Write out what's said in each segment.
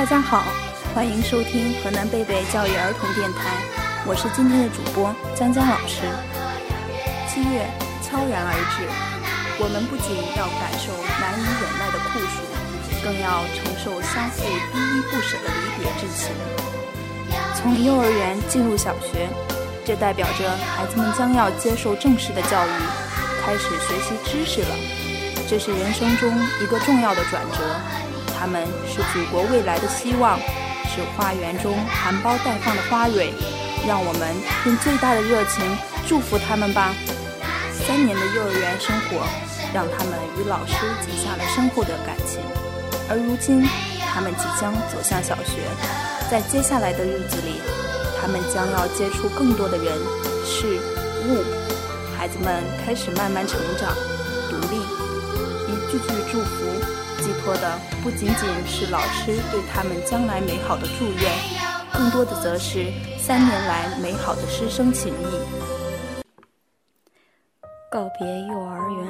大家好，欢迎收听河南贝贝教育儿童电台，我是今天的主播江江老师。七月悄然而至，我们不仅要感受难以忍耐的酷暑，更要承受相互依依不舍的离别之情。从幼儿园进入小学，这代表着孩子们将要接受正式的教育，开始学习知识了。这是人生中一个重要的转折。他们是祖国未来的希望，是花园中含苞待放的花蕊。让我们用最大的热情祝福他们吧。三年的幼儿园生活，让他们与老师结下了深厚的感情。而如今，他们即将走向小学，在接下来的日子里，他们将要接触更多的人、事、物。孩子们开始慢慢成长、独立，一句句祝福。寄托的不仅仅是老师对他们将来美好的祝愿，更多的则是三年来美好的师生情谊。告别幼儿园，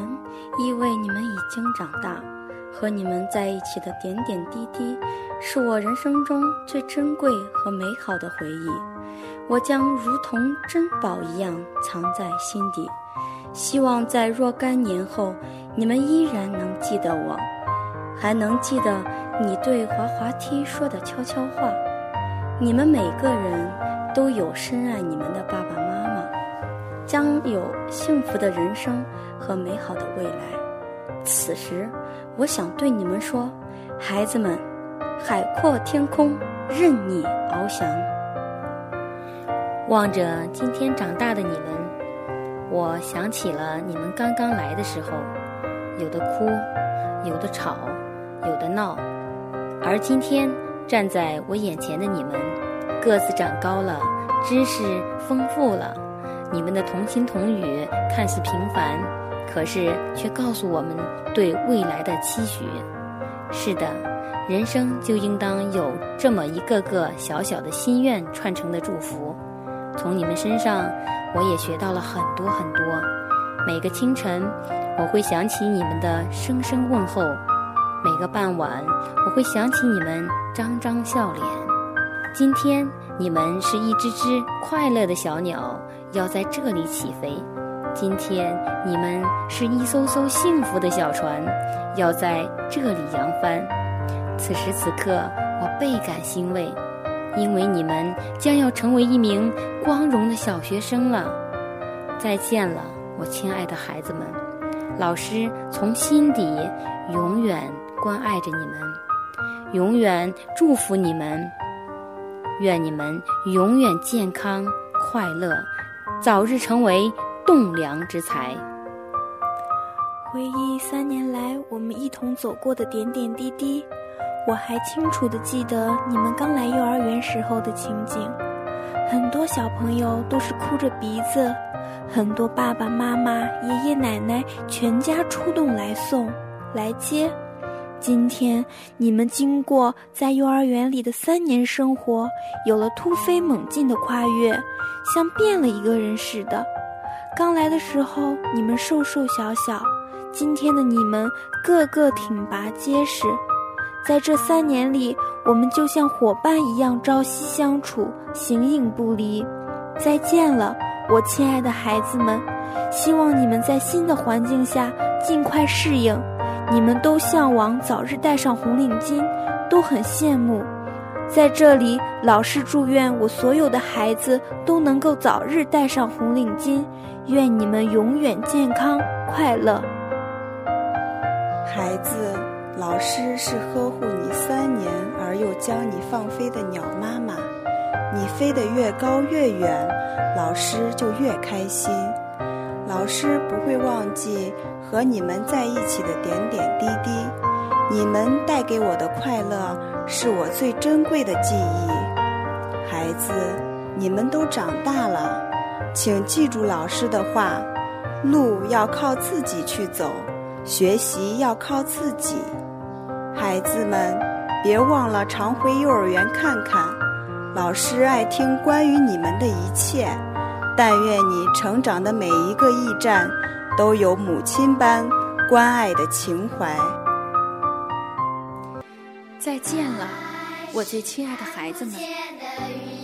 意味你们已经长大，和你们在一起的点点滴滴，是我人生中最珍贵和美好的回忆，我将如同珍宝一样藏在心底。希望在若干年后，你们依然能记得我。还能记得你对滑滑梯说的悄悄话，你们每个人都有深爱你们的爸爸妈妈，将有幸福的人生和美好的未来。此时，我想对你们说，孩子们，海阔天空任你翱翔。望着今天长大的你们，我想起了你们刚刚来的时候，有的哭，有的吵。有的闹，而今天站在我眼前的你们，个子长高了，知识丰富了，你们的童心童语看似平凡，可是却告诉我们对未来的期许。是的，人生就应当有这么一个个小小的心愿串成的祝福。从你们身上，我也学到了很多很多。每个清晨，我会想起你们的声声问候。每个傍晚，我会想起你们张张笑脸。今天，你们是一只只快乐的小鸟，要在这里起飞。今天，你们是一艘艘幸福的小船，要在这里扬帆。此时此刻，我倍感欣慰，因为你们将要成为一名光荣的小学生了。再见了，我亲爱的孩子们，老师从心底永远。关爱着你们，永远祝福你们。愿你们永远健康快乐，早日成为栋梁之才。回忆三年来我们一同走过的点点滴滴，我还清楚的记得你们刚来幼儿园时候的情景。很多小朋友都是哭着鼻子，很多爸爸妈妈、爷爷奶奶全家出动来送、来接。今天你们经过在幼儿园里的三年生活，有了突飞猛进的跨越，像变了一个人似的。刚来的时候你们瘦瘦小小，今天的你们个个挺拔结实。在这三年里，我们就像伙伴一样朝夕相处，形影不离。再见了，我亲爱的孩子们，希望你们在新的环境下尽快适应。你们都向往早日戴上红领巾，都很羡慕。在这里，老师祝愿我所有的孩子都能够早日戴上红领巾，愿你们永远健康快乐。孩子，老师是呵护你三年而又将你放飞的鸟妈妈，你飞得越高越远，老师就越开心。老师不会忘记。和你们在一起的点点滴滴，你们带给我的快乐是我最珍贵的记忆。孩子，你们都长大了，请记住老师的话：路要靠自己去走，学习要靠自己。孩子们，别忘了常回幼儿园看看，老师爱听关于你们的一切。但愿你成长的每一个驿站。都有母亲般关爱的情怀。再见了，我最亲爱的孩子们，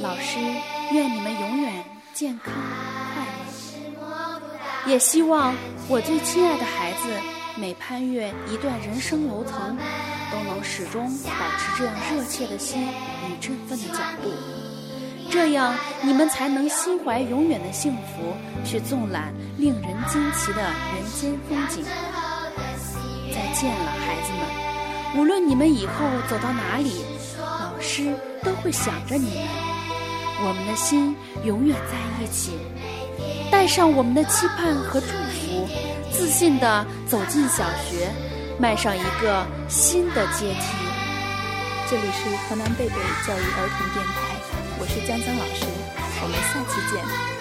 老师愿你们永远健康快乐。也希望我最亲爱的孩子每攀越一段人生楼层，都能始终保持这样热切的心与振奋的脚步。这样，你们才能心怀永远的幸福，去纵览令人惊奇的人间风景。再见了，孩子们！无论你们以后走到哪里，老师都会想着你们。我们的心永远在一起，带上我们的期盼和祝福，自信地走进小学，迈上一个新的阶梯。这里是河南贝贝教育儿童电台。我是江江老师，我们下期见。